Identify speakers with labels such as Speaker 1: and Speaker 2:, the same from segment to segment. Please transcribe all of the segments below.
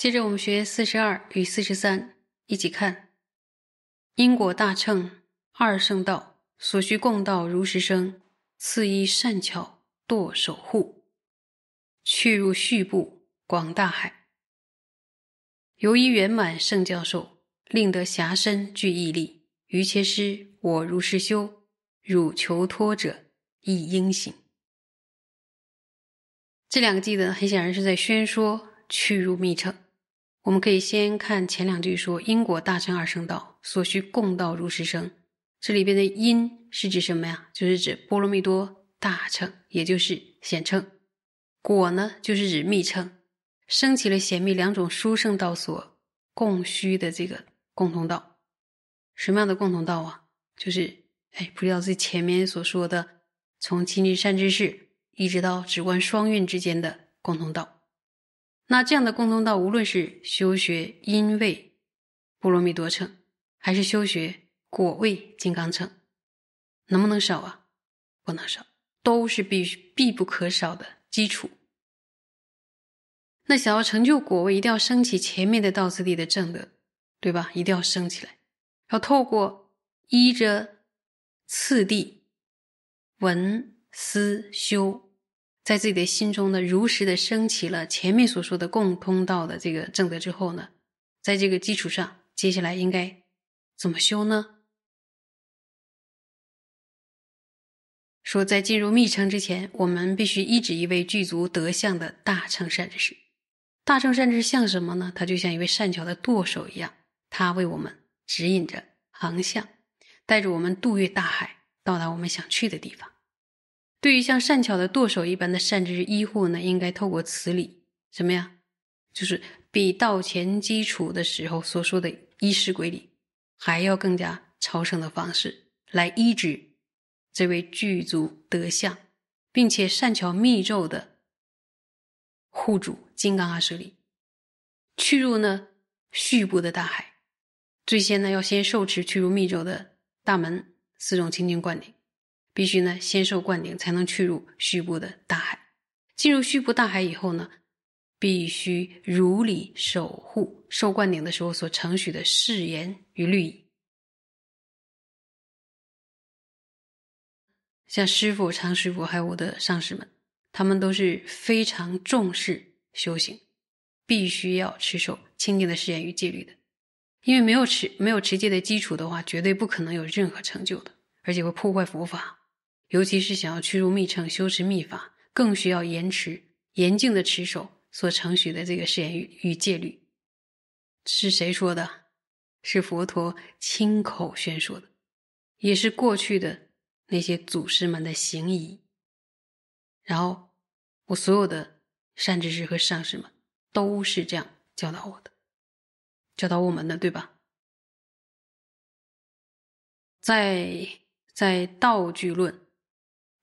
Speaker 1: 接着我们学四十二与四十三，一起看因果大乘二圣道所需共道如实生，次一善巧堕守护，去入续部广大海。由于圆满圣教授，令得暇身具毅力，于切师我如是修，汝求托者亦应行。这两个记得很显然是在宣说去入密乘。我们可以先看前两句，说因果大乘二圣道所需共道如实生。这里边的因是指什么呀？就是指波罗蜜多大乘，也就是显称。果呢，就是指密乘，升起了显密两种殊胜道所共需的这个共同道。什么样的共同道啊？就是哎，不知道次前面所说的，从亲近善知识一直到止观双运之间的共同道。那这样的共通道，无论是修学因位波罗蜜多乘，还是修学果位金刚乘，能不能少啊？不能少，都是必须必不可少的基础。那想要成就果位，一定要升起前面的道次第的正德，对吧？一定要升起来，要透过依着次第闻思修。在自己的心中呢，如实的升起了前面所说的共通道的这个正德之后呢，在这个基础上，接下来应该怎么修呢？说在进入密城之前，我们必须依止一位具足德相的大乘善知识。大乘善知识像什么呢？他就像一位善巧的舵手一样，他为我们指引着航向，带着我们渡越大海，到达我们想去的地方。对于像善巧的舵手一般的善知识医护呢，应该透过此理什么呀？就是比道前基础的时候所说的医师规理，还要更加超胜的方式来医治这位具足德相，并且善巧密咒的护主金刚阿舍利，去入呢续部的大海。最先呢要先受持去入密咒的大门四种清净灌顶。必须呢，先受灌顶，才能去入虚部的大海。进入虚部大海以后呢，必须如理守护受灌顶的时候所承许的誓言与律仪。像师傅、常师傅还有我的上师们，他们都是非常重视修行，必须要持守清净的誓言与戒律的。因为没有持没有持戒的基础的话，绝对不可能有任何成就的，而且会破坏佛法。尤其是想要去入密乘修持密法，更需要严持严静的持守所承许的这个誓言与与戒律。是谁说的？是佛陀亲口宣说的，也是过去的那些祖师们的行仪。然后，我所有的善知识和上师们都是这样教导我的，教导我们的，对吧？在在道具论。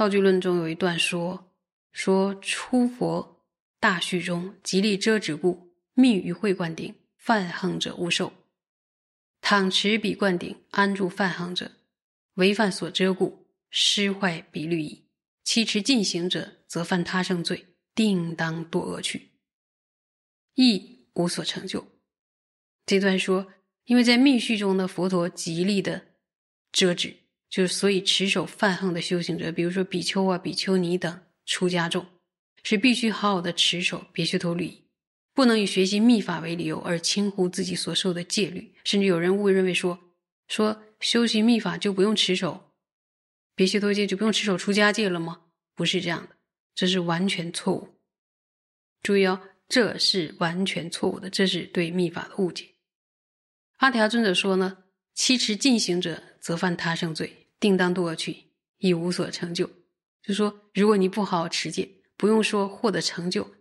Speaker 1: 道具论中有一段说：“说初佛大序中极力遮止故，密于会灌顶，犯横者勿受。倘持彼灌顶安住犯横者，违犯所遮故，失坏彼律矣。其持进行者，则犯他生罪，定当堕恶趣，亦无所成就。”这段说，因为在密序中呢，佛陀极力的遮止。就是，所以持守犯横的修行者，比如说比丘啊、比丘尼等出家众，是必须好好的持守别须陀律，不能以学习密法为理由而轻忽自己所受的戒律。甚至有人误认为说，说修习密法就不用持守别须陀戒，就不用持守出家戒了吗？不是这样的，这是完全错误。注意哦，这是完全错误的，这是对密法的误解。阿提亚尊者说呢，七持进行者，则犯他生罪。定当堕恶趣，亦无所成就。就说，如果你不好好持戒，不用说获得成就，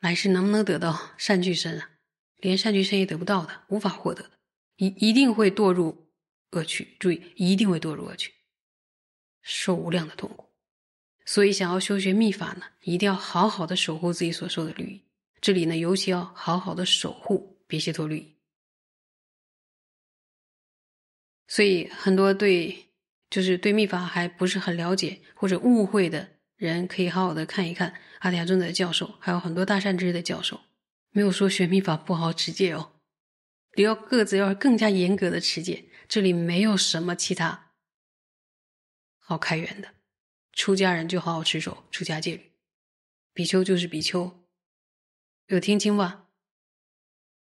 Speaker 1: 来世能不能得到善具身啊？连善具身也得不到的，无法获得的，一一定会堕入恶趣。注意，一定会堕入恶趣，受无量的痛苦。所以，想要修学密法呢，一定要好好的守护自己所受的律仪。这里呢，尤其要好好的守护别解脱律仪。所以，很多对。就是对密法还不是很了解或者误会的人，可以好好的看一看阿底亚尊者的教授，还有很多大善知识的教授，没有说学密法不好持戒哦，你要各自要更加严格的持戒。这里没有什么其他好开源的，出家人就好好持守出家戒律，比丘就是比丘，有听清吧？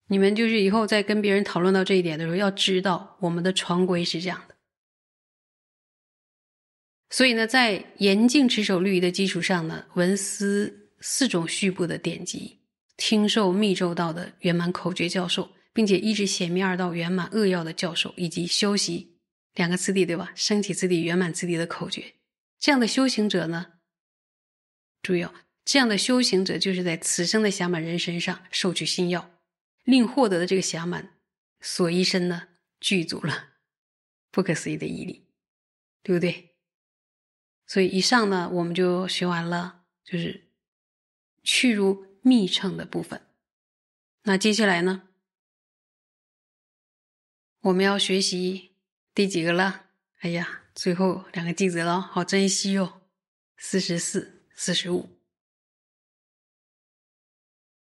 Speaker 1: 你们就是以后在跟别人讨论到这一点的时候，要知道我们的传规是这样的。所以呢，在严禁持守律仪的基础上呢，文思四种序部的典籍，听受密咒道的圆满口诀教授。并且一直显密二道圆满扼要的教授，以及修习两个次第，对吧？升起次第、圆满次第的口诀，这样的修行者呢，注意哦，这样的修行者就是在此生的暇满人身上受取心药，令获得的这个暇满所依身呢，具足了不可思议的毅力，对不对？所以以上呢，我们就学完了，就是去入密乘的部分。那接下来呢？我们要学习第几个了？哎呀，最后两个句子了，好珍惜哦。四十四、四十五，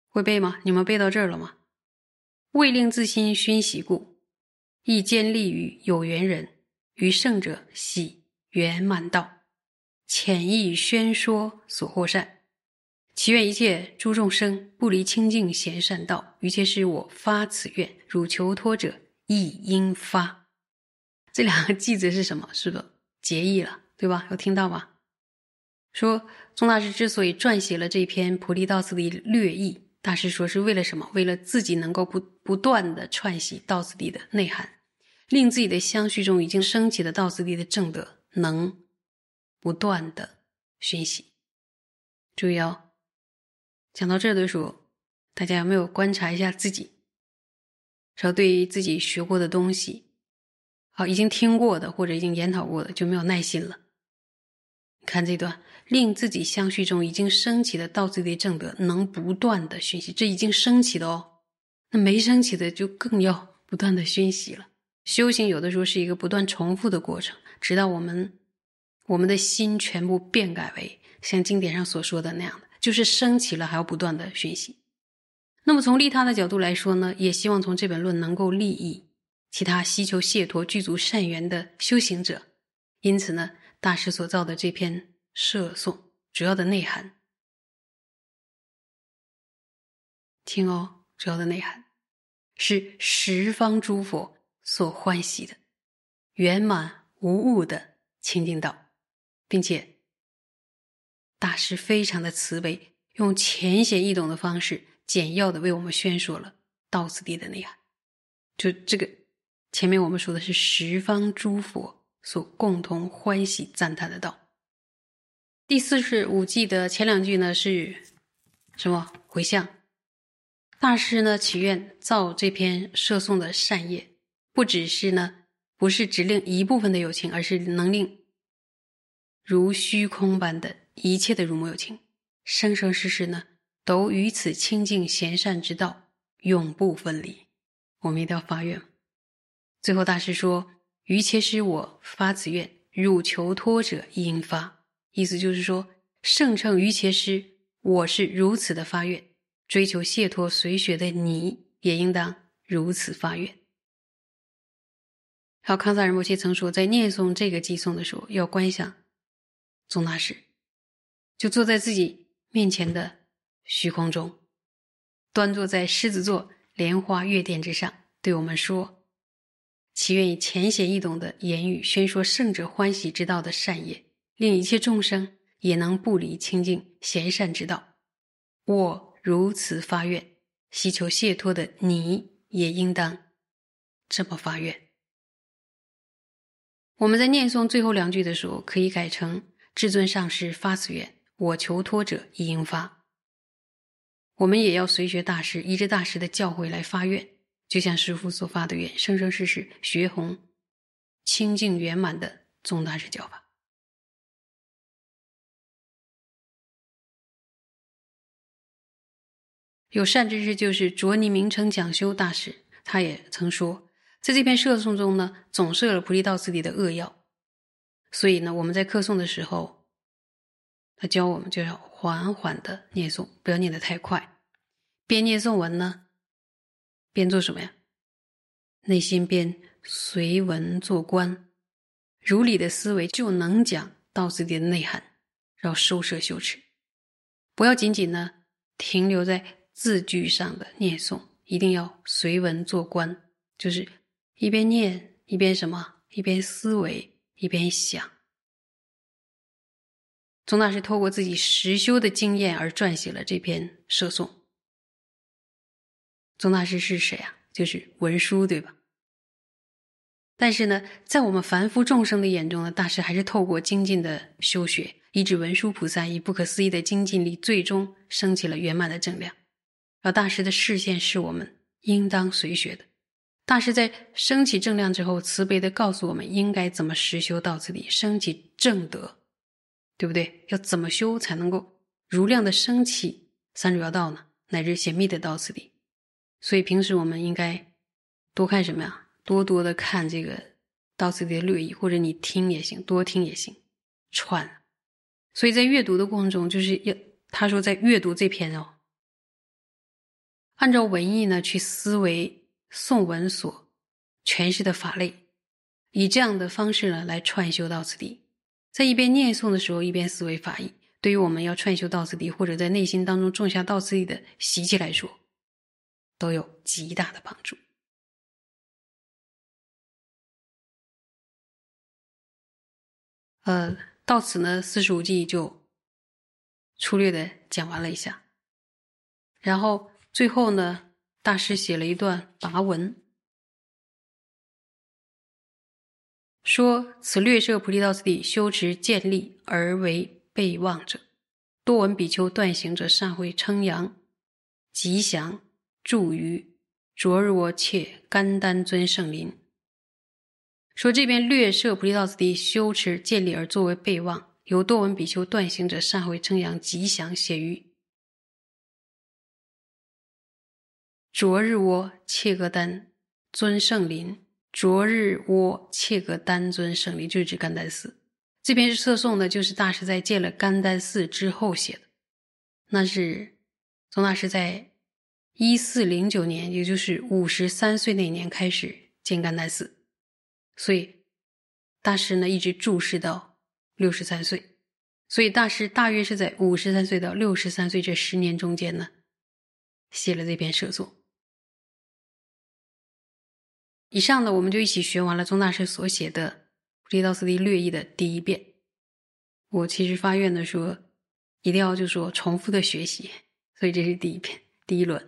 Speaker 1: 会背吗？你们背到这儿了吗？未令自心熏习故，亦坚立于有缘人，于圣者喜圆满道，浅意宣说所获善。祈愿一切诸众生不离清净贤善道，于切是我发此愿，汝求托者。亦应发，这两个句子是什么？是不结义了，对吧？有听到吧？说宗大师之所以撰写了这篇《菩提道次第略义》，大师说是为了什么？为了自己能够不不断的串习道次第的内涵，令自己的相续中已经升起的道次第的正德能不断的熏习。注意哦，讲到这的时候，大家有没有观察一下自己？说对于自己学过的东西，好，已经听过的或者已经研讨过的就没有耐心了。看这段，令自己相续中已经升起的道次第正德能不断的熏习，这已经升起的哦。那没升起的就更要不断的熏习了。修行有的时候是一个不断重复的过程，直到我们我们的心全部变改为像经典上所说的那样的，就是升起了还要不断的熏习。那么从利他的角度来说呢，也希望从这本论能够利益其他希求解脱、具足善缘的修行者。因此呢，大师所造的这篇摄颂主要的内涵，听哦，主要的内涵是十方诸佛所欢喜的圆满无误的清净道，并且大师非常的慈悲，用浅显易懂的方式。简要的为我们宣说了道次第的内涵，就这个前面我们说的是十方诸佛所共同欢喜赞叹的道。第四是五季的前两句呢是什么回向？大师呢祈愿造这篇摄颂的善业，不只是呢不是只令一部分的有情，而是能令如虚空般的一切的如母有情，生生世世呢。都与此清净贤善之道永不分离。我们一定要发愿。最后大师说：“于切师我发此愿，汝求托者亦应发。”意思就是说，圣称于切师，我是如此的发愿，追求解脱随学的你也应当如此发愿。还有康萨仁波切曾说，在念诵这个偈颂的时候，要观想宗大师，就坐在自己面前的。虚空中，端坐在狮子座莲花月殿之上，对我们说：“祈愿以浅显易懂的言语宣说圣者欢喜之道的善业，令一切众生也能不离清净贤善之道。我如此发愿，希求解脱的你也应当这么发愿。”我们在念诵最后两句的时候，可以改成：“至尊上师发此愿，我求托者亦应发。”我们也要随学大师，依着大师的教诲来发愿，就像师父所发的愿，生生世世学弘清净圆满的宗大师教法。有善知识，就是卓尼名称讲修大师，他也曾说，在这篇摄颂中呢，总摄了菩提道次第的扼要，所以呢，我们在课诵的时候。他教我们就要缓缓的念诵，不要念得太快，边念诵文呢，边做什么呀？内心边随文做观，如理的思维就能讲到自己的内涵，要收摄修持，不要仅仅呢停留在字句上的念诵，一定要随文做观，就是一边念一边什么，一边思维一边想。宗大师透过自己实修的经验而撰写了这篇摄颂。宗大师是谁啊？就是文殊，对吧？但是呢，在我们凡夫众生的眼中呢，大师还是透过精进的修学，以指文殊菩萨以不可思议的精进力，最终升起了圆满的正量。而大师的视线是我们应当随学的。大师在升起正量之后，慈悲的告诉我们应该怎么实修到此地，升起正德。对不对？要怎么修才能够如量的升起三主要道呢？乃至显密的到此地。所以平时我们应该多看什么呀？多多的看这个到此地的略意，或者你听也行，多听也行，串。所以在阅读的过程中，就是要他说在阅读这篇哦，按照文意呢去思维宋文所诠释的法类，以这样的方式呢来串修到此地。在一边念诵的时候，一边思维法义，对于我们要串修到此地，或者在内心当中种下道次第的习气来说，都有极大的帮助。呃，到此呢，四十五计就粗略的讲完了一下，然后最后呢，大师写了一段答文。说此略摄菩提道次第修持建立而为备忘者，多闻比丘断行者善会称扬吉祥助于昨日我切甘丹尊圣林。说这边略摄菩提道次第修持建立而作为备忘，由多闻比丘断行者善会称扬吉祥写于昨日窝切格丹尊圣林。昨日窝切格丹尊圣林，就是指甘丹寺。这篇是侧颂的，就是大师在建了甘丹寺之后写的。那是宗大师在一四零九年，也就是五十三岁那年开始建甘丹寺，所以大师呢一直注视到六十三岁。所以大师大约是在五十三岁到六十三岁这十年中间呢，写了这篇摄颂。以上呢，我们就一起学完了宗大师所写的《菩提道次第略译》的第一遍。我其实发愿的说，一定要就说重复的学习，所以这是第一遍，第一轮《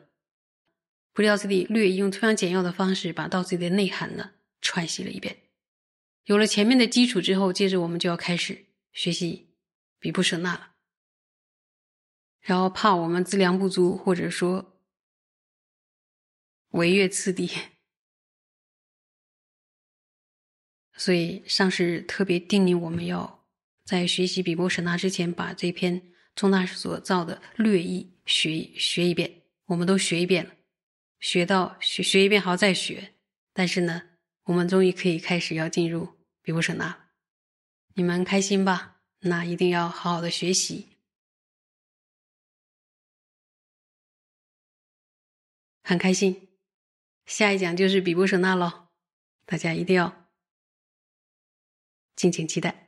Speaker 1: 菩提道次第略译》用非常简要的方式把道次的内涵呢串习了一遍。有了前面的基础之后，接着我们就要开始学习比布舍那了。然后怕我们资粮不足，或者说违越次第。所以上师特别叮咛我们要在学习比波舍那之前，把这篇宗大师所造的略译学学一遍。我们都学一遍了，学到学学一遍好再学。但是呢，我们终于可以开始要进入比波舍那。你们开心吧？那一定要好好的学习，很开心。下一讲就是比波舍那喽，大家一定要。敬请期待。